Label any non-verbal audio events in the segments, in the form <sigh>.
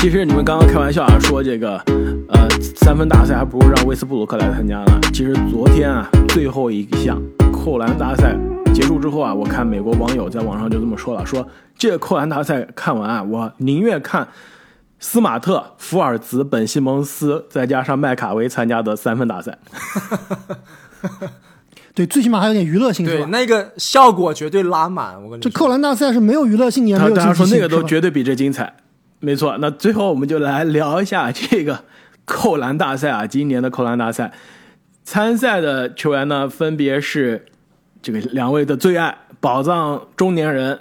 其实你们刚刚开玩笑啊，说这个，呃，三分大赛还不如让威斯布鲁克来参加呢。其实昨天啊，最后一项扣篮大赛结束之后啊，我看美国网友在网上就这么说了，说这个扣篮大赛看完啊，我宁愿看斯马特、福尔兹、本西蒙斯再加上麦卡维参加的三分大赛。对，最起码还有点娱乐性，是对，吧？那个效果绝对拉满。我跟你说，这扣篮大赛是没有娱乐性，也没有大家说竞技性，是吧那个都绝对比这精彩，没错。那最后我们就来聊一下这个 <laughs> 扣篮大赛啊，今年的扣篮大赛参赛的球员呢，分别是这个两位的最爱宝藏中年人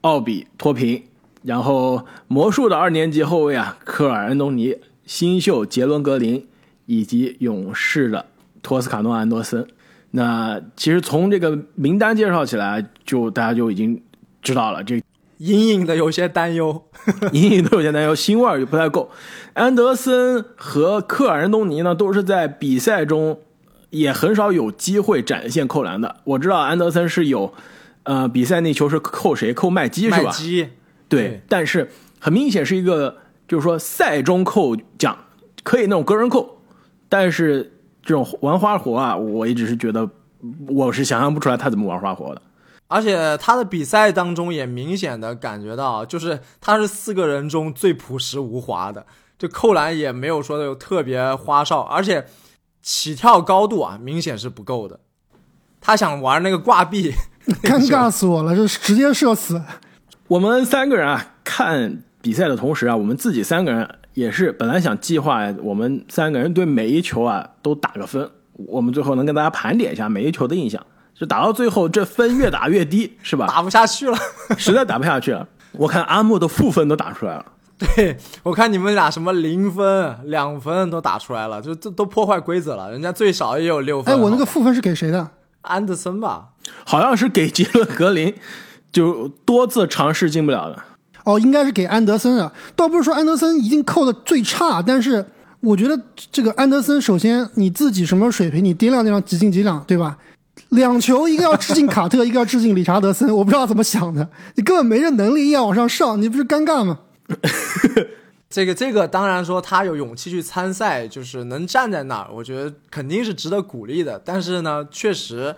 奥比托平，然后魔术的二年级后卫啊科尔安东尼，新秀杰伦格林，以及勇士的托斯卡诺安多森。那其实从这个名单介绍起来，就大家就已经知道了，这隐隐的有些担忧。<laughs> 隐隐的有些担忧，腥味儿也不太够。安德森和克尔安东尼呢，都是在比赛中也很少有机会展现扣篮的。我知道安德森是有，呃，比赛那球是扣谁？扣麦基是吧？麦基，对对，但是很明显是一个，就是说赛中扣奖可以那种个人扣，但是这种玩花活啊，我一直是觉得我是想象不出来他怎么玩花活的。而且他的比赛当中也明显的感觉到，就是他是四个人中最朴实无华的，就扣篮也没有说的有特别花哨，而且起跳高度啊明显是不够的。他想玩那个挂壁，<laughs> 尴尬死我了，就是直接射死。我们三个人啊，看比赛的同时啊，我们自己三个人也是本来想计划我们三个人对每一球啊都打个分，我们最后能跟大家盘点一下每一球的印象。就打到最后，这分越打越低，是吧？打不下去了。实在打不下去了。我看阿木的负分都打出来了。<laughs> 对我看你们俩什么零分、两分都打出来了，就这都破坏规则了。人家最少也有六分。哎，我那个负分是给谁的？安德森吧，好像是给杰伦格林，就多次尝试进不了的。哦，应该是给安德森啊。倒不是说安德森一定扣的最差，但是我觉得这个安德森，首先你自己什么水平，你掂量掂量，几进几两，对吧？两球，一个要致敬卡特，一个要致敬理查德森，<laughs> 我不知道怎么想的，你根本没这能力，硬要往上上，你不是尴尬吗？<laughs> 这个这个当然说他有勇气去参赛，就是能站在那儿，我觉得肯定是值得鼓励的。但是呢，确实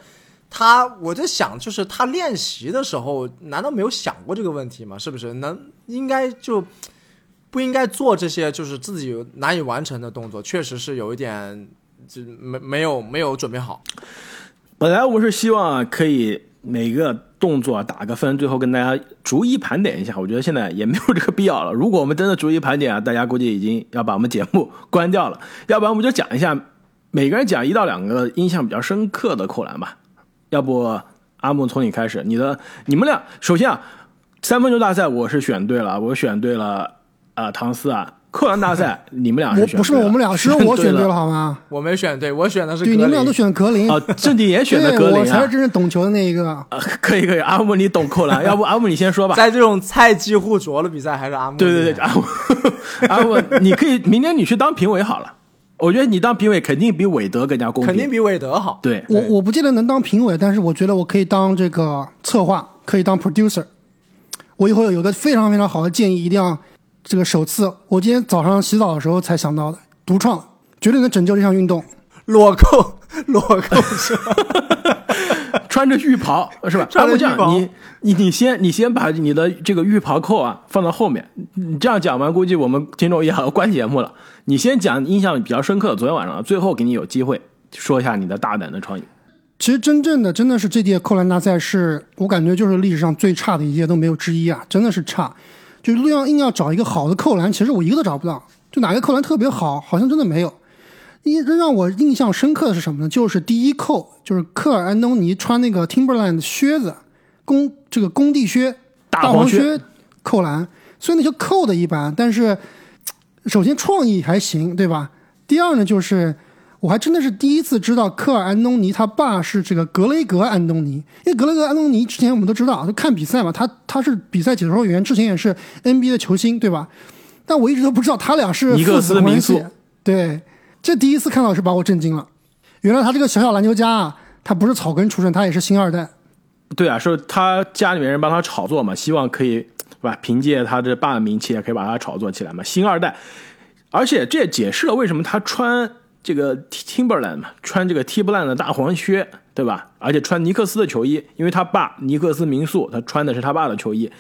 他我在想，就是他练习的时候，难道没有想过这个问题吗？是不是？能应该就不应该做这些就是自己难以完成的动作？确实是有一点就没没有没有准备好。本来我是希望啊，可以每个动作打个分，最后跟大家逐一盘点一下。我觉得现在也没有这个必要了。如果我们真的逐一盘点啊，大家估计已经要把我们节目关掉了。要不然我们就讲一下，每个人讲一到两个印象比较深刻的扣篮吧。要不阿木从你开始，你的你们俩首先啊，三分球大赛我是选对了，我选对了啊、唐斯啊。扣篮大赛 <laughs> 你们俩是选我不是我们俩，是我选对了，好吗？我没选对，我选的是对，你们俩都选格林，啊，正经也选的格林啊我才是。真正懂球的那一个。啊，可以可以，阿木你懂扣篮，<laughs> 要不阿木你先说吧。在这种菜鸡互啄的比赛，还是阿木对对对，阿木 <laughs> 阿木，你可以明天你去当评委好了。我觉得你当评委肯定比韦德更加公平，肯定比韦德好。对。我我不记得能当评委，但是我觉得我可以当这个策划，可以当 producer。我以后有个非常非常好的建议，一定要这个首次，我今天早上洗澡的时候才想到的，独创，绝对能拯救这项运动。裸扣，<laughs> 裸扣是吧？<laughs> 穿着浴袍是吧？穿着阿木这样浴袍你你你先你先把你的这个浴袍扣啊放到后面，你这样讲完，估计我们听众也要关节目了。你先讲印象比较深刻的昨天晚上，最后给你有机会说一下你的大胆的创意。其实真正的真的是这届扣篮大赛是我感觉就是历史上最差的一届都没有之一啊，真的是差。就路要硬要找一个好的扣篮，其实我一个都找不到。就哪个扣篮特别好，好像真的没有。一让我印象深刻的是什么呢？就是第一扣，就是科尔安东尼穿那个 Timberland 的靴子，工这个工地靴，大黄靴扣篮。虽然那球扣的一般，但是首先创意还行，对吧？第二呢，就是我还真的是第一次知道科尔安东尼他爸是这个格雷格安东尼，因为格雷格安东尼之前我们都知道，就看比赛嘛，他他是比赛解说员，之前也是 NBA 的球星，对吧？但我一直都不知道他俩是尼克父子关斯民宿系。对，这第一次看到是把我震惊了。原来他这个小小篮球家啊，他不是草根出身，他也是星二代。对啊，是他家里面人帮他炒作嘛，希望可以对吧？凭借他这爸的名气，也可以把他炒作起来嘛。星二代，而且这也解释了为什么他穿这个 Timberland 嘛，穿这个 Timberland 的大黄靴，对吧？而且穿尼克斯的球衣，因为他爸尼克斯民宿，他穿的是他爸的球衣。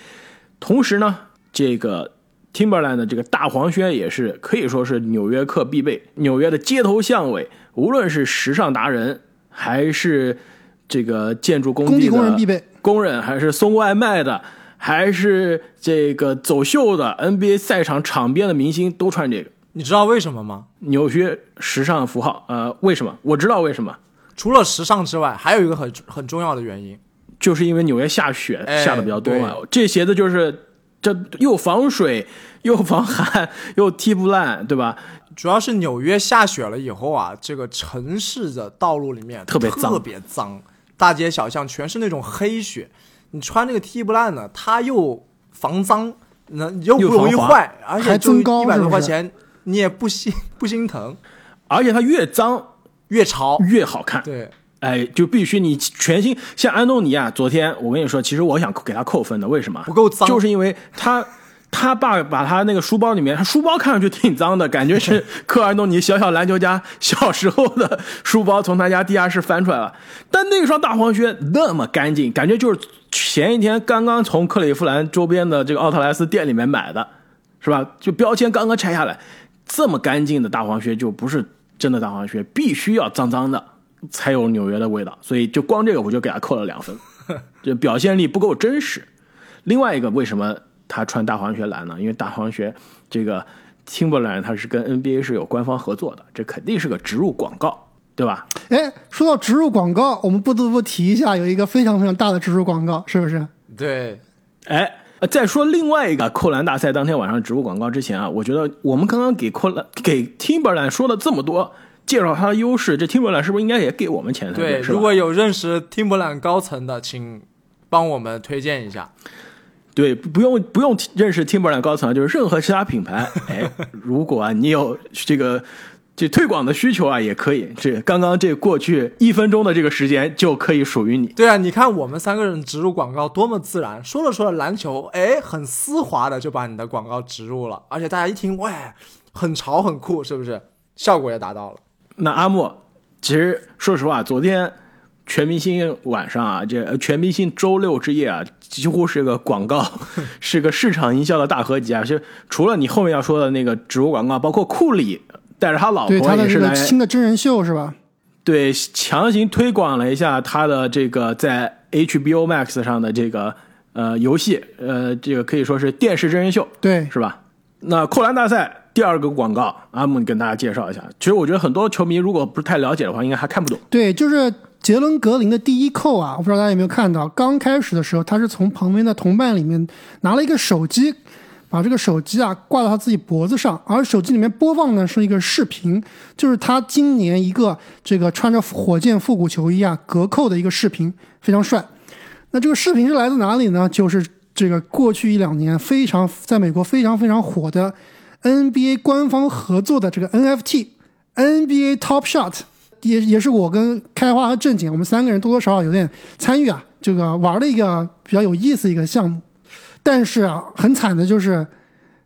同时呢，这个 Timberland 的这个大黄靴也是可以说是纽约客必备，纽约的街头巷尾，无论是时尚达人还是这个建筑工工地的工人必备。工人，还是送外卖的，还是这个走秀的 NBA 赛场场边的明星都穿这个你知道为什么吗？纽约时尚符号。呃，为什么？我知道为什么，除了时尚之外，还有一个很很重要的原因，就是因为纽约下雪哎下的比较多嘛。这鞋子就是这又防水又防寒又踢不烂，对吧？主要是纽约下雪了以后啊，这个城市的道路里面特别脏特别脏，大街小巷全是那种黑雪。你穿这个踢不烂呢，它又防脏，那又不容易坏，而且增高一百多块钱，你也不心不心疼，而且它越脏越潮。越好看。对，哎，就必须你全新。像安东尼啊，昨天我跟你说，其实我想给他扣分的，为什么？不够脏就是因为他他爸把他那个书包里面，他书包看上去挺脏的，感觉是 <laughs> 克尔安东尼小小篮球家小时候的书包从他家地下室翻出来了。但那双大黄靴那么干净，感觉就是前一天刚刚从克利夫兰周边的这个奥特莱斯店里面买的，是吧？就标签刚刚拆下来，这么干净的大黄靴就不是真的大黄靴，必须要脏脏的才有纽约的味道。所以就光这个我就给他扣了两分，就表现力不够真实。另外一个，为什么他穿大黄靴来呢？因为大黄靴这个青木蓝它是跟 NBA 是有官方合作的，这肯定是个植入广告，对吧？哎，说到植入广告，我们不得不提一下，有一个非常非常大的植入广告，是不是？对，哎，呃再说另外一个扣篮大赛当天晚上植入广告之前啊，我觉得我们刚刚给扣篮给 Timberland 说了这么多，介绍他的优势，这 Timberland 是不是应该也给我们钱才对，如果有认识 Timberland 高层的，请帮我们推荐一下。对，不用不用认识 Timberland 高层，就是任何其他品牌，哎，如果啊你有这个这推广的需求啊，也可以。这刚刚这过去一分钟的这个时间就可以属于你。对啊，你看我们三个人植入广告多么自然，说着说着篮球，哎，很丝滑的就把你的广告植入了，而且大家一听，喂，很潮很酷，是不是？效果也达到了。那阿莫，其实说实话，昨天全明星晚上啊，这呃全明星周六之夜啊，几乎是个广告，<laughs> 是个市场营销的大合集啊。就除了你后面要说的那个植入广告，包括库里带着他老婆对他的这个也是来新的真人秀是吧？对强行推广了一下他的这个在 HBO Max 上的这个呃游戏，呃，这个可以说是电视真人秀。对，是吧？那扣篮大赛第二个广告，阿木你跟大家介绍一下。其实我觉得很多球迷如果不是太了解的话，应该还看不懂。对，就是杰伦格林的第一扣啊，我不知道大家有没有看到，刚开始的时候，他是从旁边的同伴里面拿了一个手机，把这个手机啊挂到他自己脖子上，而手机里面播放的是一个视频，就是他今年一个这个穿着火箭复古球衣啊隔扣的一个视频，非常帅。那这个视频是来自哪里呢？就是这个过去一两年非常在美国非常非常火的 NBA 官方合作的这个 NFT NBA Top Shot，也也是我跟开花和正经我们三个人多多少少有点参与啊，这个玩的一个比较有意思一个项目。但是啊，很惨的就是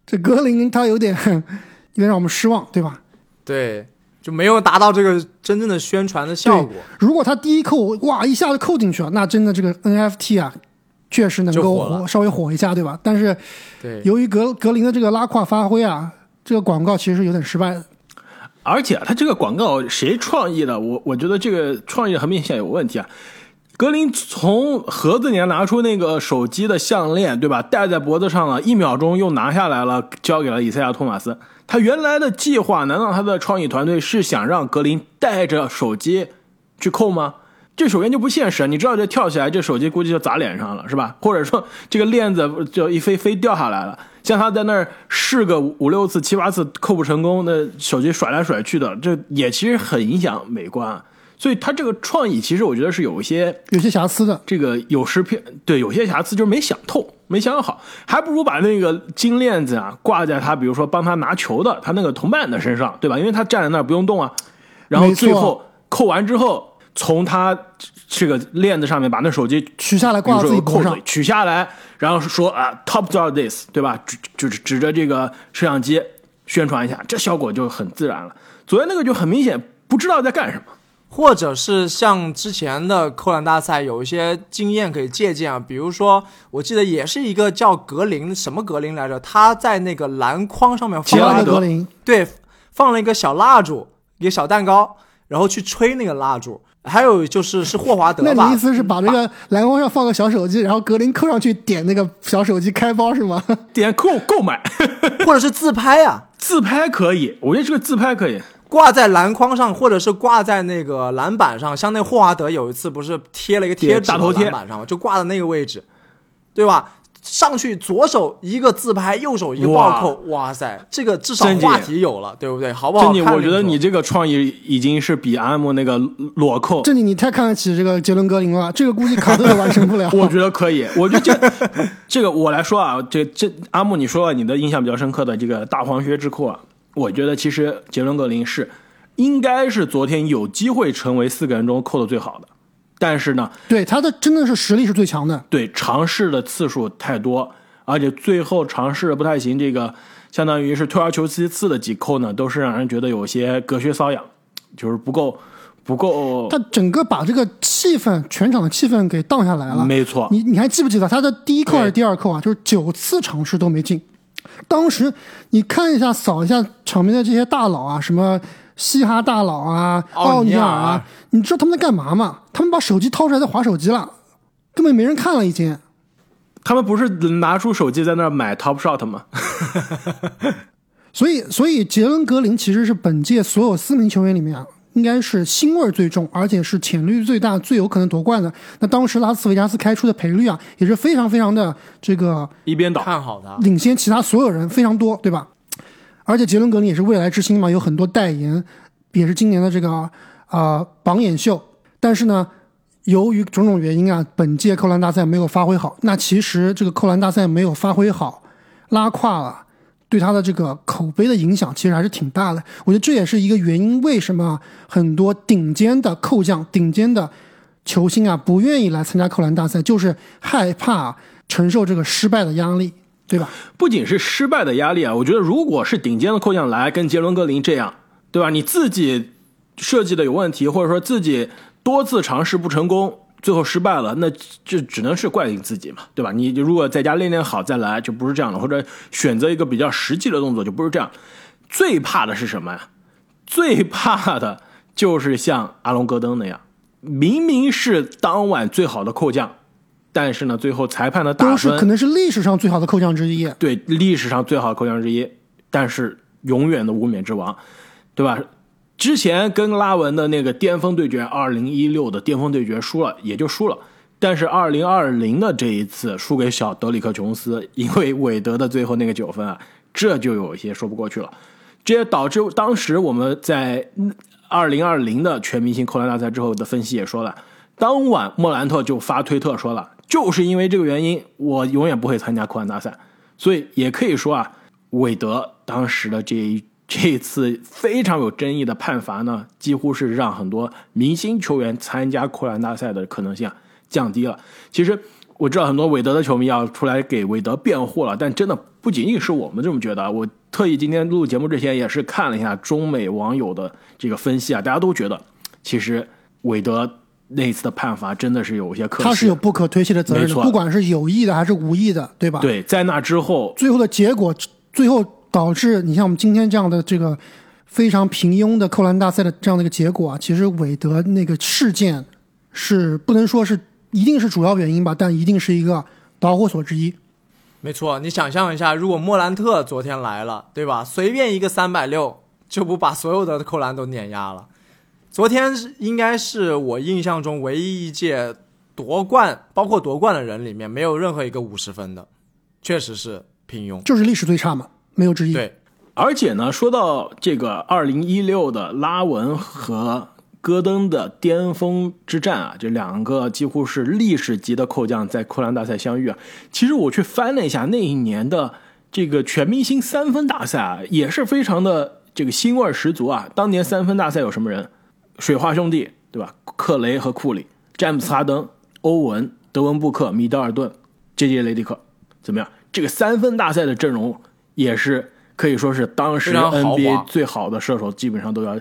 这格林他有点 <laughs> 有点让我们失望，对吧？对，就没有达到这个 <laughs> 真正的宣传的效果。如果他第一扣哇一下子扣进去了，那真的这个 NFT 啊，确实能够火稍微火一下，对吧？但是对，由于格格林的这个拉胯发挥啊，这个广告其实是有点失败的。而且他这个广告谁创意的？我我觉得这个创意很明显有问题啊。格林从盒子里面拿出那个手机的项链，对吧？戴在脖子上了，一秒钟又拿下来了，交给了以赛亚·托马斯。他原来的计划，难道他的创意团队是想让格林带着手机去扣吗？这首先就不现实，你知道这跳起来，这手机估计就砸脸上了，是吧？或者说这个链子就一飞飞掉下来了，像他在那儿试个五六次、七八次扣不成功，那手机甩来甩去的，这也其实很影响美观。所以他这个创意，其实我觉得是有一些有些瑕疵的。这个有失偏，对，有些瑕疵就是没想透，没想好，还不如把那个金链子啊挂在他，比如说帮他拿球的他那个同伴的身上，对吧？因为他站在那儿不用动啊，然后最后扣完之后，从他这个链子上面把那手机取下来挂到自己脖上说扣子，取下来，然后说啊，top to this，对吧？指就是指着这个摄像机宣传一下，这效果就很自然了。昨天那个就很明显不知道在干什么。或者是像之前的扣篮大赛有一些经验可以借鉴啊，比如说我记得也是一个叫格林什么格林来着，他在那个篮筐上面放了一个格林，对，放了一个小蜡烛，一个小蛋糕，然后去吹那个蜡烛。还有就是是霍华德吧那你意，思是把这个篮筐上放个小手机，然后格林扣上去点那个小手机开包是吗？点购购买 <laughs> 或者是自拍啊，自拍可以，我觉得这个自拍可以。挂在篮筐上，或者是挂在那个篮板上。像那霍华德有一次不是贴了一个贴纸到大头贴篮板上吗？就挂在那个位置，对吧？上去左手一个自拍，右手一个暴扣，哇塞，这个至少话题有了，对不对？好不好正经，看？我觉得你这个创意已经是比阿姆那个裸扣，这里你太看得起这个杰伦格林了，这个估计卡特也完成不了。<laughs> 我觉得可以。我觉得这这个我来说啊，这这阿木你说了你的印象比较深刻的这个大黄靴之扣啊，我觉得其实杰伦格林是应该是昨天有机会成为四个人中扣的最好的，但是呢，对他的真的是实力是最强的。对尝试的次数太多，而且最后尝试的不太行，这个相当于是退而求其次的几扣呢，都是让人觉得有些隔靴搔痒，就是不够不够。他整个把这个气氛，全场的气氛给荡下来了。没错，你你还记不记得他的第一扣还是第二扣啊？就是九次尝试都没进。当时你看一下，扫一下场边的这些大佬啊，什么嘻哈大佬啊、奥尼尔啊，你知道他们在干嘛吗？他们把手机掏出来在划手机了，根本没人看了已经。他们不是拿出手机在那儿买 Top Shot 吗？<laughs> 所以，所以杰伦格林其实是本届所有四名球员里面啊，应该是腥味最重，而且是潜力最大、最有可能夺冠的。那当时拉斯维加斯开出的赔率啊，也是非常非常的这个一边倒。看好他，领先其他所有人非常多，对吧？而且杰伦格林也是未来之星嘛，有很多代言，也是今年的这个啊、呃榜眼秀。但是呢，由于种种原因啊，本届扣篮大赛没有发挥好。那其实这个扣篮大赛没有发挥好，拉胯了。对他的这个口碑的影响其实还是挺大的，我觉得这也是一个原因，为什么很多顶尖的扣将、顶尖的球星啊不愿意来参加扣篮大赛，就是害怕承受这个失败的压力，对吧？不仅是失败的压力啊，我觉得如果是顶尖的扣将来跟杰伦格林这样，对吧？你自己设计的有问题，或者说自己多次尝试不成功，最后失败了，那就只能是怪你自己嘛，对吧？你如果在家练练好再来，就不是这样的，或者选择一个比较实际的动作，就不是这样。最怕的是什么呀？最怕的就是像阿隆戈登那样，明明是当晚最好的扣将，但是呢，最后裁判的打分可能是历史上最好的扣将之一。对历史上最好的扣将之一，但是永远的无冕之王，对吧？之前跟拉文的那个巅峰对决，二零一六的巅峰对决输了，也就输了。但是二零二零的这一次输给小德里克琼斯，因为韦德的最后那个九分啊，这就有一些说不过去了。这也导致当时我们在二零二零的全明星扣篮大赛之后的分析也说了，当晚莫兰特就发推特说了，就是因为这个原因，我永远不会参加扣篮大赛。所以也可以说啊，韦德当时的这一这次非常有争议的判罚呢，几乎是让很多明星球员参加扣篮大赛的可能性啊降低了。其实我知道很多韦德的球迷要出来给韦德辩护了，但真的不仅仅是我们这么觉得。我特意今天录节目之前也是看了一下中美网友的这个分析啊，大家都觉得其实韦德那次的判罚真的是有一些。他是有不可推卸的责任的，不管是有意的还是无意的，对吧？，对，在那之后，最后的结果，最后导致你像我们今天这样的这个非常平庸的扣篮大赛的这样的一个结果啊，其实韦德那个事件是不能说是一定是主要原因吧，但一定是一个导火索之一。没错，你想象一下，如果莫兰特昨天来了，对吧？随便一个三百六就不把所有的扣篮都碾压了。昨天应该是我印象中唯一一届夺冠，包括夺冠的人里面，没有任何一个五十分的，确实是平庸。就是历史最差嘛，没有之一。对，而且呢，说到这个二零一六的拉文和戈登的巅峰之战啊，这两个几乎是历史级的扣将在扣篮大赛相遇啊。其实我去翻了一下那一年的这个全明星三分大赛啊，也是非常的这个腥味十足啊。当年三分大赛有什么人？水花兄弟对吧？克雷和库里、詹姆斯哈登、欧文、德文布克、米德尔顿、J J 雷迪克，怎么样？这个三分大赛的阵容也是可以说是当时 NBA 最好的射手，基本上都要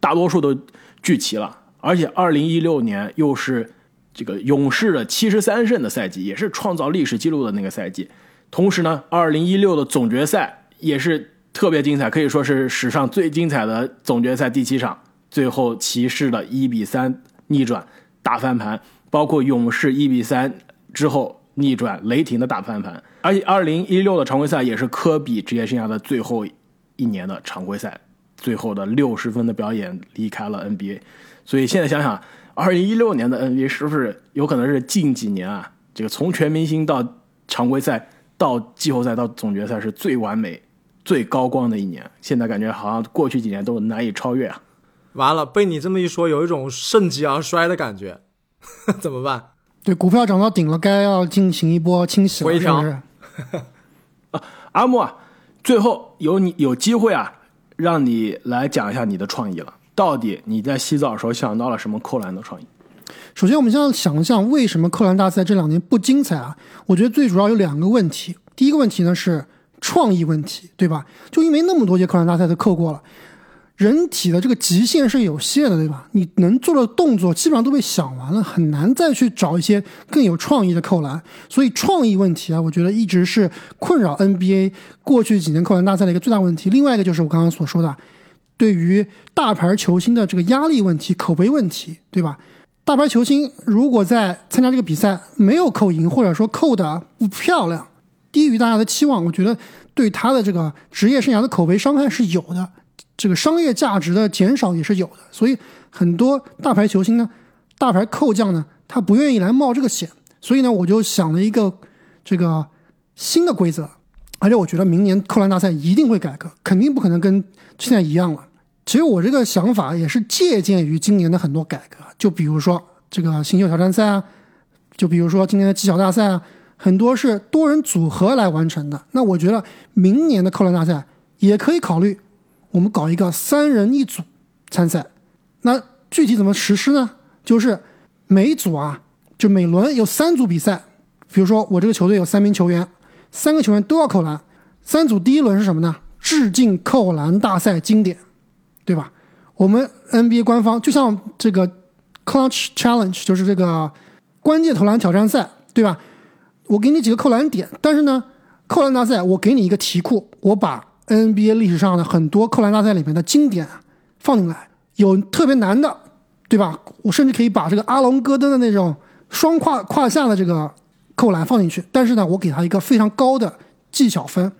大多数都聚齐了。而且二零一六年又是这个勇士的七十三胜的赛季，也是创造历史记录的那个赛季。同时呢，二零一六的总决赛也是特别精彩，可以说是史上最精彩的总决赛第七场。最后骑士的一比三逆转大翻盘，包括勇士一比三之后逆转雷霆的大翻盘。而且二零一六的常规赛也是科比职业生涯的最后一年的常规赛，最后的六十分的表演离开了 NBA。所以现在想想，二零一六年的 NBA 是不是有可能是近几年啊，这个从全明星到常规赛到季后赛到总决赛是最完美、最高光的一年？现在感觉好像过去几年都难以超越啊。完了，被你这么一说，有一种盛极而衰的感觉，<laughs> 怎么办？对，股票涨到顶了，该要进行一波清洗了，是不是？<laughs> 阿木啊，最后有你有机会啊，让你来讲一下你的创意了。到底你在洗澡的时候想到了什么扣篮的创意？首先，我们现在想一想，为什么扣篮大赛这两年不精彩啊？我觉得最主要有两个问题。第一个问题呢是创意问题，对吧？就因为那么多届扣篮大赛都扣过了，人体的这个极限是有限的，对吧？你能做的动作基本上都被想完了，很难再去找一些更有创意的扣篮。所以创意问题啊，我觉得一直是困扰 NBA 过去几年扣篮大赛的一个最大问题。另外一个就是我刚刚所说的，对于大牌球星的这个压力问题、口碑问题，对吧？大牌球星如果在参加这个比赛没有扣赢，或者说扣的不漂亮，低于大家的期望，我觉得对他的这个职业生涯的口碑伤害是有的，这个商业价值的减少也是有的。所以很多大牌球星呢，大牌扣将呢，他不愿意来冒这个险。所以呢，我就想了一个这个新的规则，而且我觉得明年扣篮大赛一定会改革，肯定不可能跟现在一样了。其实我这个想法也是借鉴于今年的很多改革，就比如说这个新秀挑战赛啊，就比如说今年的技巧大赛啊，很多是多人组合来完成的。那我觉得明年的扣篮大赛也可以考虑，我们搞一个三人一组参赛。那具体怎么实施呢？就是每组啊，就每轮有三组比赛，比如说我这个球队有三名球员，三个球员都要扣篮。三组第一轮是什么呢？致敬扣篮大赛经典。对吧？我们 NBA 官方就像这个 Clutch Challenge，就是这个关键投篮挑战赛，对吧？我给你几个扣篮点，但是呢，扣篮大赛我给你一个题库，我把 NBA 历史上的很多扣篮大赛里面的经典放进来，有特别难的，对吧？我甚至可以把这个阿隆戈登的那种双胯胯下的这个扣篮放进去，但是呢，我给他一个非常高的技巧分，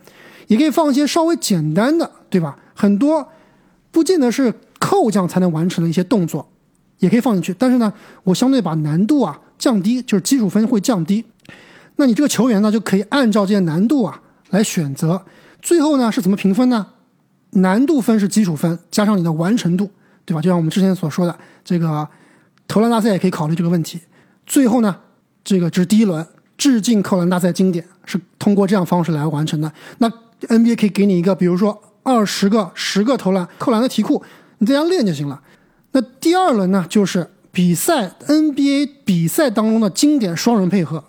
也可以放一些稍微简单的，对吧？很多。不见得是扣将才能完成的一些动作，也可以放进去。但是呢，我相对把难度啊降低，就是基础分会降低。那你这个球员呢，就可以按照这些难度啊来选择。最后呢是怎么评分呢？难度分是基础分加上你的完成度，对吧？就像我们之前所说的，这个投篮大赛也可以考虑这个问题。最后呢，这个这是第一轮致敬扣篮大赛经典，是通过这样方式来完成的。那 NBA 可以给你一个，比如说。二十个、十个投篮扣篮的题库，你在家练就行了。那第二轮呢，就是比赛 NBA 比赛当中的经典双人配合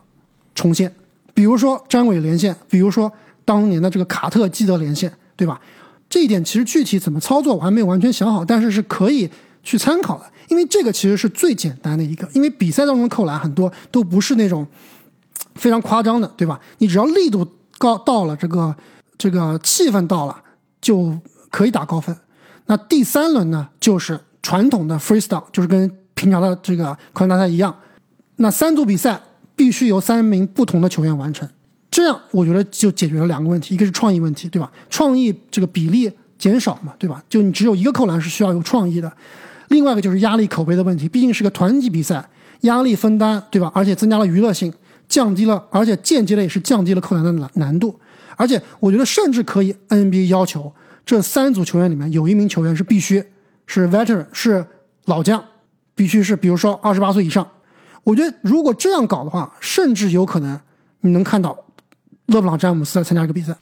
重现，比如说詹韦连线，比如说当年的这个卡特基德连线，对吧？这一点其实具体怎么操作我还没有完全想好，但是是可以去参考的，因为这个其实是最简单的一个，因为比赛当中扣篮很多都不是那种非常夸张的，对吧？你只要力度高到了，这个这个气氛到了。就可以打高分。那第三轮呢，就是传统的 freestyle，就是跟平常的这个扣篮大赛一样。那三组比赛必须由三名不同的球员完成，这样我觉得就解决了两个问题，一个是创意问题，对吧？创意这个比例减少嘛，对吧？就你只有一个扣篮是需要有创意的。另外一个就是压力口碑的问题，毕竟是个团体比赛，压力分担，对吧？而且增加了娱乐性，降低了，而且间接的也是降低了扣篮的难难度。而且我觉得，甚至可以 NBA 要求这三组球员里面有一名球员是必须是 veteran，是老将，必须是比如说二十八岁以上。我觉得如果这样搞的话，甚至有可能你能看到勒布朗詹姆斯来参加一个比赛。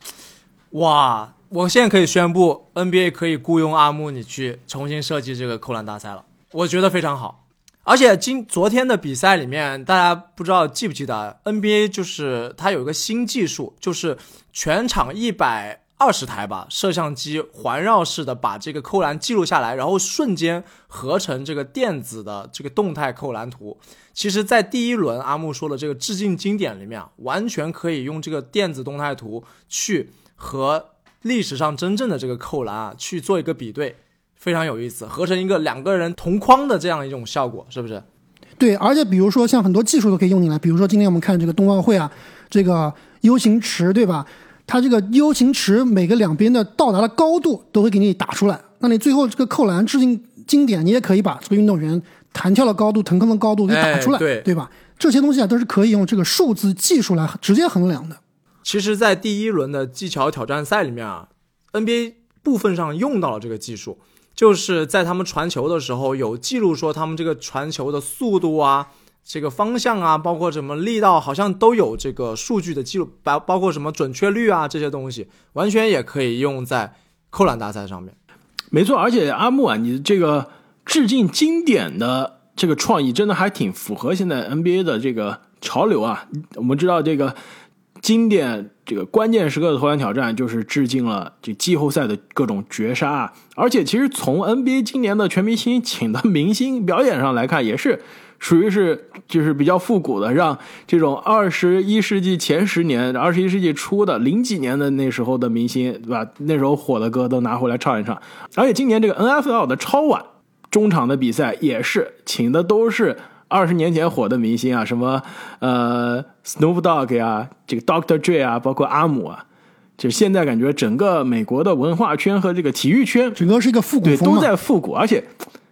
哇！我现在可以宣布，NBA 可以雇佣阿木你去重新设计这个扣篮大赛了。我觉得非常好。而且今昨天的比赛里面，大家不知道记不记得，NBA 就是它有一个新技术，就是全场一百二十台吧摄像机环绕式的把这个扣篮记录下来，然后瞬间合成这个电子的这个动态扣篮图。其实，在第一轮阿木说的这个致敬经典里面啊，完全可以用这个电子动态图去和历史上真正的这个扣篮啊去做一个比对，非常有意思，合成一个两个人同框的这样一种效果，是不是？对，而且比如说像很多技术都可以用进来，比如说今天我们看这个冬奥会啊，这个 U 型池，对吧？它这个 U 型池每个两边的到达的高度都会给你打出来，那你最后这个扣篮致敬经典，你也可以把这个运动员弹跳的高度、腾空的高度给打出来，哎对吧？这些东西啊都是可以用这个数字技术来直接衡量的。其实，在第一轮的技巧挑战赛里面啊，NBA 部分上用到了这个技术，就是在他们传球的时候有记录说他们这个传球的速度啊、这个方向啊，包括什么力道，好像都有这个数据的记录，包包括什么准确率啊这些东西，完全也可以用在扣篮大赛上面。没错，而且阿木啊，你这个致敬经典的这个创意，真的还挺符合现在 NBA 的这个潮流啊。我们知道这个经典这个关键时刻的投篮挑战，就是致敬了这季后赛的各种绝杀啊。而且其实从 NBA 今年的全明星请的明星表演上来看，也是属于是就是比较复古的，让这种二十一世纪前十年、二十一世纪初的零几年的那时候的明星，对吧？那时候火的歌都拿回来唱一唱。而且今年这个 NFL 的超晚中场的比赛也是请的都是二十年前火的明星啊，什么呃 Snoop Dogg 呀，这个 Dr. Dre 啊，包括阿姆啊。就现在感觉整个美国的文化圈和这个体育圈整个是一个复古对，都，在复古，而且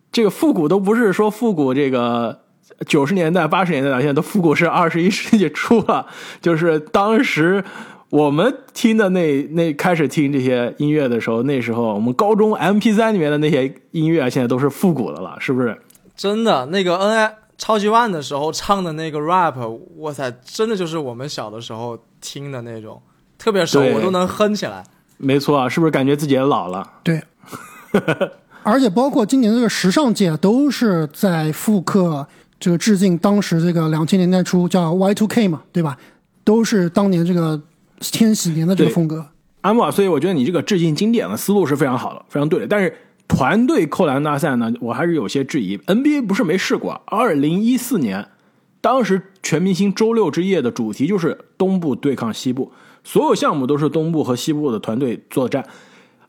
这个复古都不是说复古这个九十年代、八十年代到，现在都复古是二十一世纪初了。就是当时我们听的那那开始听这些音乐的时候，那时候我们高中 M P 三里面的那些音乐，现在都是复古的了，是不是？真的，那个 N I 超级万的时候唱的那个 rap，哇塞，真的就是我们小的时候听的那种，特别熟，我都能哼起来。没错啊，是不是感觉自己也老了？对，<laughs> 而且包括今年这个时尚界都是在复刻这个致敬当时这个两千年代初叫 Y two K 嘛，对吧？都是当年这个千禧年的这个风格。阿莫啊，所以我觉得你这个致敬经典的思路是非常好的，非常对的。但是团队扣篮大赛呢，我还是有些质疑。NBA 不是没试过，二零一四年，当时全明星周六之夜的主题就是东部对抗西部，所有项目都是东部和西部的团队作战。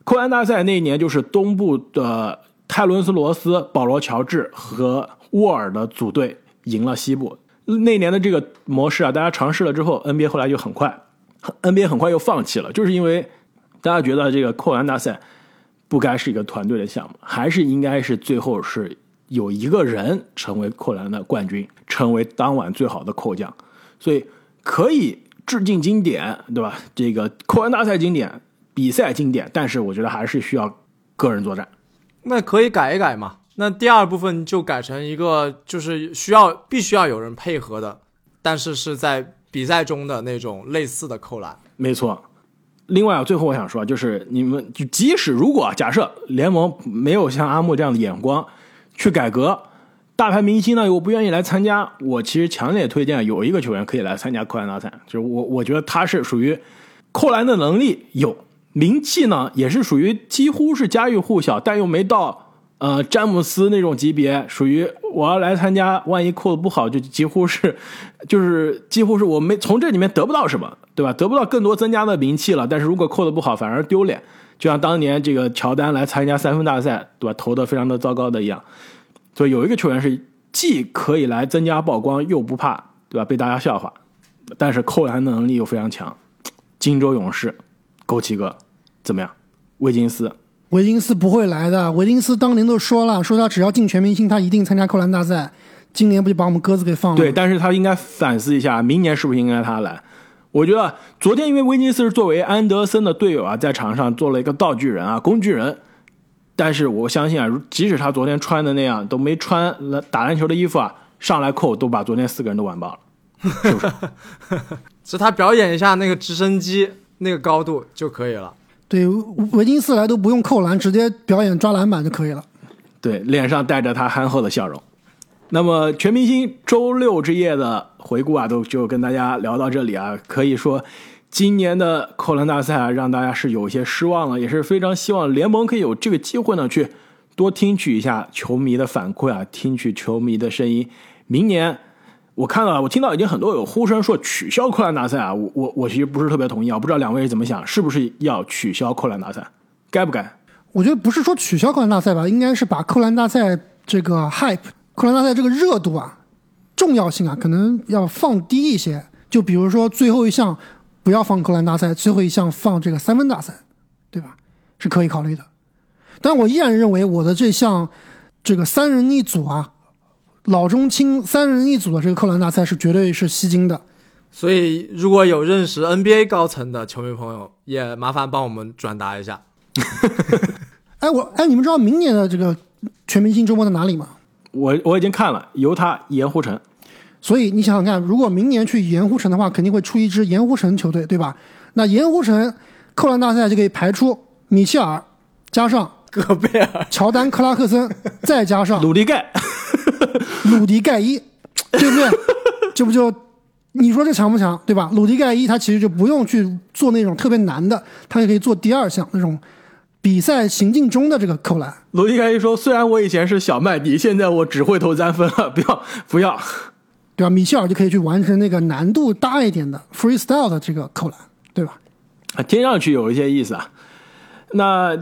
扣篮大赛那一年就是东部的泰伦斯罗斯、保罗乔治和沃尔的组队赢了西部。那年的这个模式啊，大家尝试了之后，NBA 后来就很快，NBA 很快又放弃了，就是因为大家觉得这个扣篮大赛不该是一个团队的项目，还是应该是最后是有一个人成为扣篮的冠军，成为当晚最好的扣将，所以可以致敬经典，对吧？这个扣篮大赛经典，比赛经典，但是我觉得还是需要个人作战。那可以改一改嘛？那第二部分就改成一个，就是需要必须要有人配合的，但是是在比赛中的那种类似的扣篮。没错。另外啊，最后我想说，就是你们就即使如果假设联盟没有像阿木这样的眼光去改革，大牌明星呢又不愿意来参加，我其实强烈推荐有一个球员可以来参加扣篮大赛，就是我我觉得他是属于扣篮的能力有，名气呢也是属于几乎是家喻户晓，但又没到呃詹姆斯那种级别，属于我要来参加，万一扣的不好，就几乎是就是几乎是我没从这里面得不到什么，对吧？得不到更多增加的名气了，但是如果扣的不好，反而丢脸。就像当年这个乔丹来参加三分大赛，对吧？投的非常的糟糕的一样。所以有一个球员是既可以来增加曝光，又不怕，对吧？被大家笑话，但是扣篮的能力又非常强。金州勇士，枸杞哥，怎么样？威金斯，维金斯不会来的，维金斯当年都说了，说他只要进全明星，他一定参加扣篮大赛。今年不就把我们鸽子给放了？对，，但是他应该反思一下，明年是不是应该他来？我觉得昨天因为威金斯是作为安德森的队友啊，在场上做了一个道具人啊、工具人，但是我相信啊，即使他昨天穿的那样，都没穿打篮球的衣服啊，上来扣都把昨天四个人都完爆了。<laughs> 只 <laughs> 他表演一下那个直升机那个高度就可以了。对，维金斯来都不用扣篮，直接表演抓篮板就可以了。对，脸上带着他憨厚的笑容。那么全明星周六之夜的回顾啊，都就跟大家聊到这里啊。可以说，今年的扣篮大赛啊，让大家是有些失望了，也是非常希望联盟可以有这个机会呢，去多听取一下球迷的反馈啊，听取球迷的声音。明年我看到，我听到已经很多有呼声说取消扣篮大赛啊，我我我其实不是特别同意啊，不知道两位怎么想，是不是要取消扣篮大赛？该不该？我觉得不是说取消扣篮大赛吧，应该是把扣篮大赛这个 hype，扣篮大赛这个热度啊、重要性啊，可能要放低一些。就比如说最后一项不要放扣篮大赛，最后一项放这个三分大赛，对吧？是可以考虑的。但我依然认为我的这项这个三人一组啊，老中青三人一组的这个扣篮大赛是绝对是吸睛的。所以如果有认识 NBA 高层的球迷朋友，也麻烦帮我们转达一下。<laughs> 哎，我哎，你们知道明年的这个全明星周末在哪里吗？我我已经看了犹他盐湖城，所以你想想看，如果明年去盐湖城的话，肯定会出一支盐湖城球队，对吧？那盐湖城扣篮大赛就可以排出米切尔，加上戈贝尔、乔丹、克拉克森，再加上鲁迪盖，<laughs> 鲁迪盖伊，对不对？<laughs> 这不就你说这强不强，对吧？鲁迪盖伊他其实就不用去做那种特别难的，他也可以做第二项那种比赛行进中的这个扣篮。鲁迪盖伊说，虽然我以前是小麦迪，现在我只会投三分了，不要不要。对吧？米切尔就可以去完成那个难度大一点的 freestyle 的这个扣篮，对吧？啊，听上去有一些意思啊。那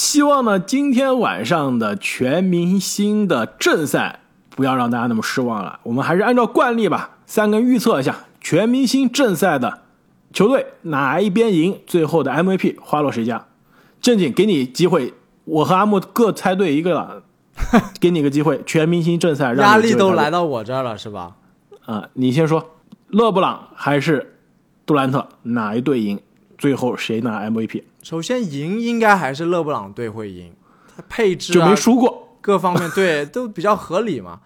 希望呢，今天晚上的全明星的正赛不要让大家那么失望了。我们还是按照惯例吧，三个人预测一下全明星正赛的球队哪一边赢，最后的 MVP 花落谁家。正经给你机会，我和阿木各猜对一个了，给你个机会，全明星正赛让压力都来到我这儿了，是吧？啊、你先说，勒布朗还是杜兰特哪一队赢？最后谁拿 MVP？首先赢应该还是勒布朗队会赢，他配置就啊没输过。各方面对 <laughs> 都比较合理嘛。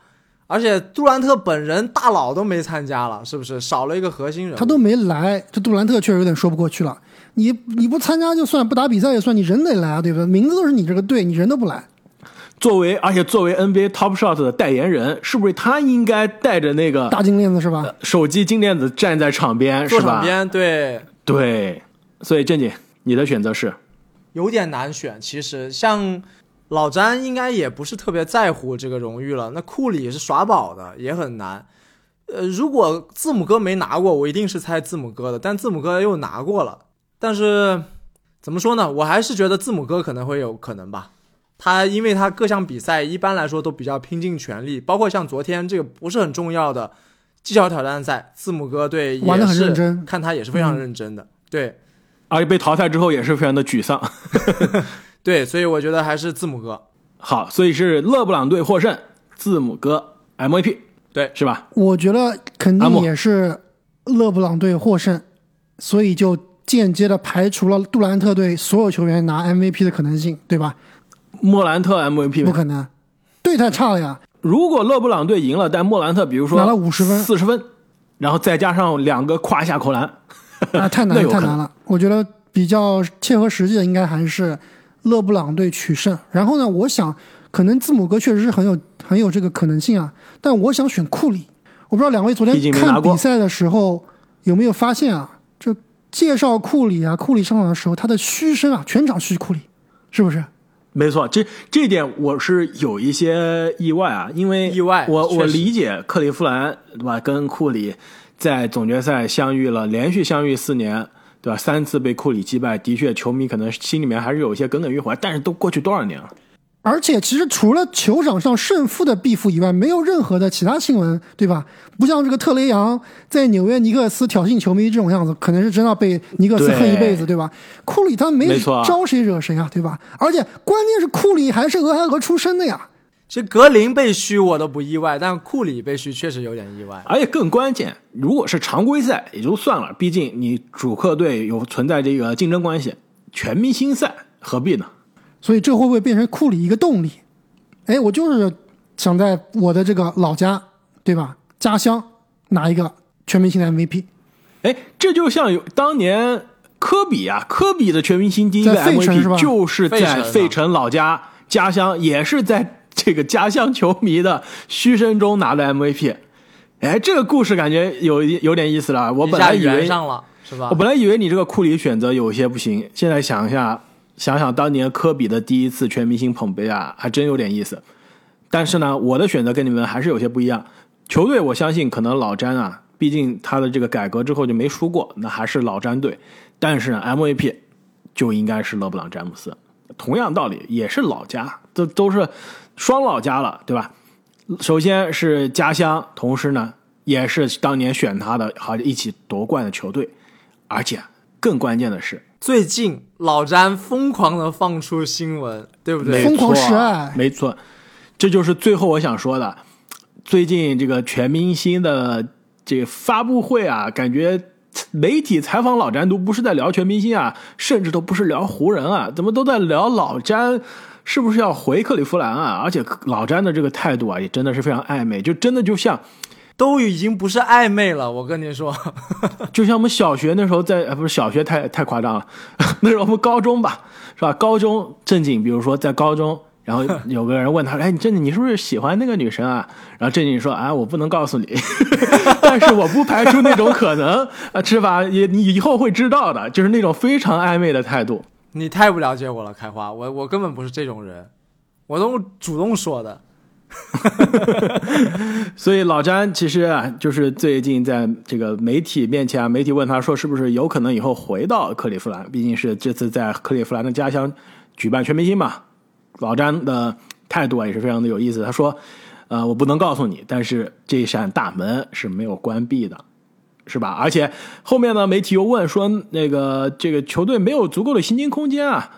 而且杜兰特本人大佬都没参加了，是不是少了一个核心人？他都没来，这杜兰特确实有点说不过去了。你你不参加就算，不打比赛也算，你人得来啊，对不对？名字都是你这个队，你人都不来，作为而且作为 NBA Top Shot 的代言人，是不是他应该带着那个大金链子是吧？手机金链子站在场边，是吧？场边对对，所以正经，你的选择是有点难选。其实像老詹应该也不是特别在乎这个荣誉了，那库里是耍宝的，也很难。呃，如果字母哥没拿过，我一定是猜字母哥的，但字母哥又拿过了。但是怎么说呢？我还是觉得字母哥可能会有可能吧。他因为他各项比赛一般来说都比较拼尽全力，包括像昨天这个不是很重要的技巧挑战赛，字母哥对也玩得很是认真看他也是非常认真的。对而且被淘汰之后也是非常的沮丧。<laughs> 对，所以我觉得还是字母哥。<laughs> 好，所以是勒布朗队获胜，字母哥 MVP，对是吧？我觉得肯定也是勒布朗队获胜，所以就间接的排除了杜兰特队所有球员拿 MVP 的可能性，对吧？莫兰特 MVP 不可能，队太差了呀。如果勒布朗队赢了，但莫兰特比如说拿了五十分四十分，然后再加上两个胯下扣篮，<laughs> 啊，太难了，太难了。我觉得比较切合实际的，应该还是勒布朗队取胜。然后呢，我想可能字母哥确实是很有很有这个可能性啊，但我想选库里。我不知道两位昨天看比赛的时候有没有发现啊？就介绍库里啊，库里上场的时候，他的嘘声啊，全场嘘库里，是不是？没错，这这点我是有一些意外啊，因为意外我我理解克利夫兰对吧，跟库里在总决赛相遇了，连续相遇四年，对吧？三次被库里击败，的确球迷可能心里面还是有一些耿耿于怀，但是都过去多少年了？而且其实除了球场上胜负的必负以外，没有任何的其他新闻，对吧？不像这个特雷杨在纽约尼克斯挑衅球迷这种样子，可能是真的被尼克斯恨一辈子，对吧？库里他没招谁惹谁啊，对吧？而且关键是库里还是俄亥俄出身的呀，其实格林被嘘我都不意外，但库里被嘘确实有点意外。而且更关键，如果是常规赛也就算了，毕竟你主客队有存在这个竞争关系，全明星赛何必呢？所以这会不会变成库里一个动力？哎，我就是想在我的这个老家，对吧？家乡拿一个全明星的 MVP。哎，这就像有当年科比啊，科比的全明星第一个 MVP 就是在费城老家家乡，也是在这个家乡球迷的嘘声中拿了 MVP。哎，这个故事感觉有有点意思了。我本来以为上了，是吧我？本来以为你这个库里选择有些不行，现在想一下，想想当年科比的第一次全明星捧杯啊，还真有点意思。但是呢，我的选择跟你们还是有些不一样。球队我相信可能老詹啊，毕竟他的这个改革之后就没输过，那还是老詹队。但是呢，MVP 就应该是勒布朗詹姆斯。同样道理，也是老家，都都是双老家了，对吧？首先是家乡，同时呢，也是当年选他的，好一起夺冠的球队，而且更关键的是，最近老詹疯狂的放出新闻，对不对？疯狂示爱没错，这就是最后我想说的。最近这个全明星的这个发布会啊，感觉媒体采访老詹都不是在聊全明星啊，甚至都不是聊湖人啊，怎么都在聊老詹是不是要回克利夫兰啊？而且老詹的这个态度啊，也真的是非常暧昧，就真的就像都已经不是暧昧了，我跟你说，<laughs> 就像我们小学那时候在，呃，不是小学太太夸张了，<laughs> 那时候我们高中吧，是吧？高中正经，比如说在高中，然后有个人问他，哎，你正经，你是不是喜欢那个女生啊？然后正经说，啊，我不能告诉你，<laughs> 但是我不排除那种可能，啊，是吧？也你以后会知道的，就是那种非常暧昧的态度。你太不了解我了，开花，我我根本不是这种人，我都主动说的。<laughs> 所以老詹其实啊，就是最近在这个媒体面前啊，媒体问他说是不是有可能以后回到克利夫兰，毕竟是这次在克利夫兰的家乡举办全明星嘛。老詹的态度啊也是非常的有意思，他说：“呃，我不能告诉你，但是这扇大门是没有关闭的。”是吧？而且后面呢，媒体又问说，那个这个球队没有足够的薪金空间啊，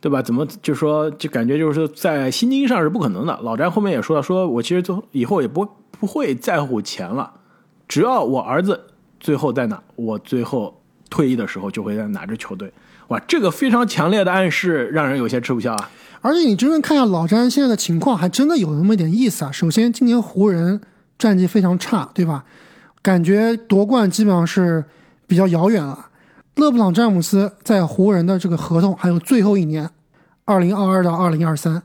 对吧？怎么就说就感觉就是在薪金上是不可能的。老詹后面也说了，说我其实就以后也不不会在乎钱了，只要我儿子最后在哪，我最后退役的时候就会在哪支球队。哇，这个非常强烈的暗示，让人有些吃不消啊。而且你真正看一下老詹现在的情况，还真的有那么一点意思啊。首先，今年湖人战绩非常差，对吧？感觉夺冠基本上是比较遥远了。勒布朗詹姆斯在湖人的这个合同还有最后一年，二零二二到二零二三。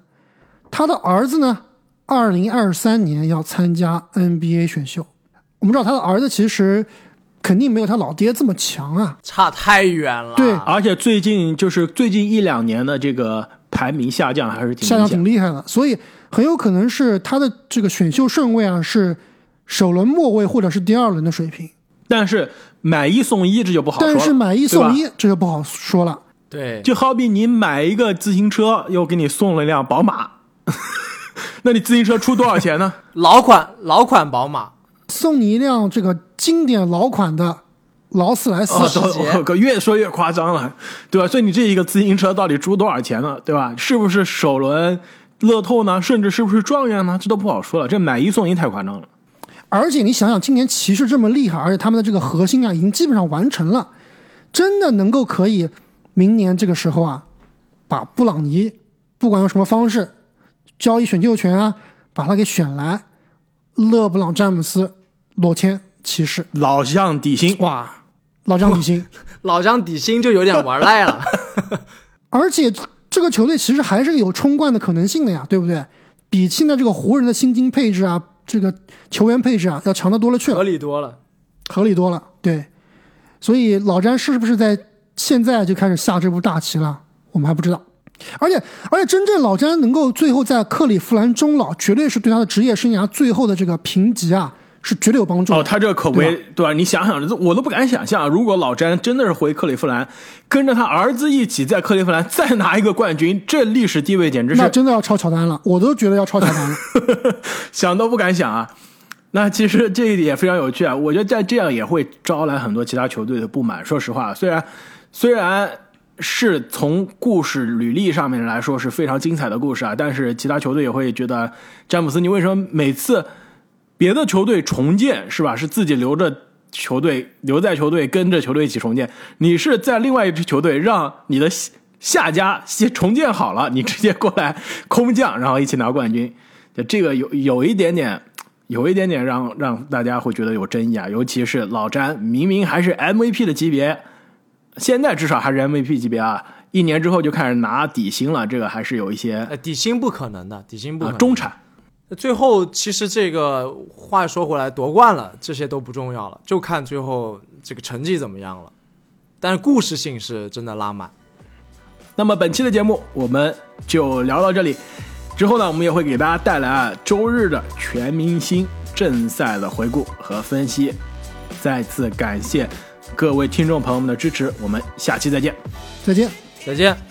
他的儿子呢，二零二三年要参加 NBA 选秀。我们知道他的儿子其实肯定没有他老爹这么强啊。差太远了。对而且最近就是最近一两年的这个排名下降还是挺下降。挺厉害的，所以很有可能是他的这个选秀顺位啊是首轮末位或者是第二轮的水平。但是买一送一这就不好说了，但是买一送一这就不好说了。对，就好比你买一个自行车，又给你送了一辆宝马，<laughs> 那你自行车出多少钱呢？<laughs> 老款老款宝马，送你一辆这个经典老款的劳斯莱斯，哦，世界都越说越夸张了，对吧？所以你这一个自行车到底出多少钱呢？对吧？是不是首轮乐透呢？甚至是不是状元呢？这都不好说了。这买一送一太夸张了。而且你想想，今年骑士这么厉害，而且他们的这个核心啊已经基本上完成了，真的能够可以明年这个时候啊，把布朗尼不管用什么方式交易选秀权啊，把他给选来，勒布朗詹姆斯裸签骑士，老将底薪，哇，老将底薪。<laughs> 老将底薪就有点玩赖了。<laughs> 而且这个球队其实还是有冲冠的可能性的呀，对不对？比现在这个湖人的薪金配置啊，这个球员配置啊，要强的多了去了合，理多了。合理多了。对，所以老詹是不是在现在就开始下这步大棋了？我们还不知道。而且，而且真正老詹能够最后在克利夫兰终老，绝对是对他的职业生涯最后的这个评级啊，是绝对有帮助的。哦，他这个口碑对吧？你想想，我都不敢想象，如果老詹真的是回克利夫兰，跟着他儿子一起在克利夫兰再拿一个冠军，这历史地位简直是那真的要超乔丹了，我都觉得要超乔丹了。<laughs> 想都不敢想啊。那其实这一点也非常有趣啊，我觉得在这样也会招来很多其他球队的不满。说实话，虽然虽然是从故事履历上面来说是非常精彩的故事啊，但是其他球队也会觉得詹姆斯，你为什么每次别的球队重建是吧，是自己留着球队留在球队跟着球队一起重建，你是在另外一支球队让你的下下家先重建好了，你直接过来空降，然后一起拿冠军，就这个有有一点点。有一点点让让大家会觉得有争议啊，尤其是老詹明明还是 MVP 的级别，现在至少还是 MVP 级别啊，一年之后就开始拿底薪了，这个还是有一些呃，底薪不可能的，底薪不可能。啊中产最后其实这个话说回来，夺冠了这些都不重要了，就看最后这个成绩怎么样了。但是故事性是真的拉满。那么本期的节目我们就聊到这里，之后呢，我们也会给大家带来啊周日的全明星正赛的回顾和分析。再次感谢各位听众朋友们的支持，我们下期再见。再见。再见。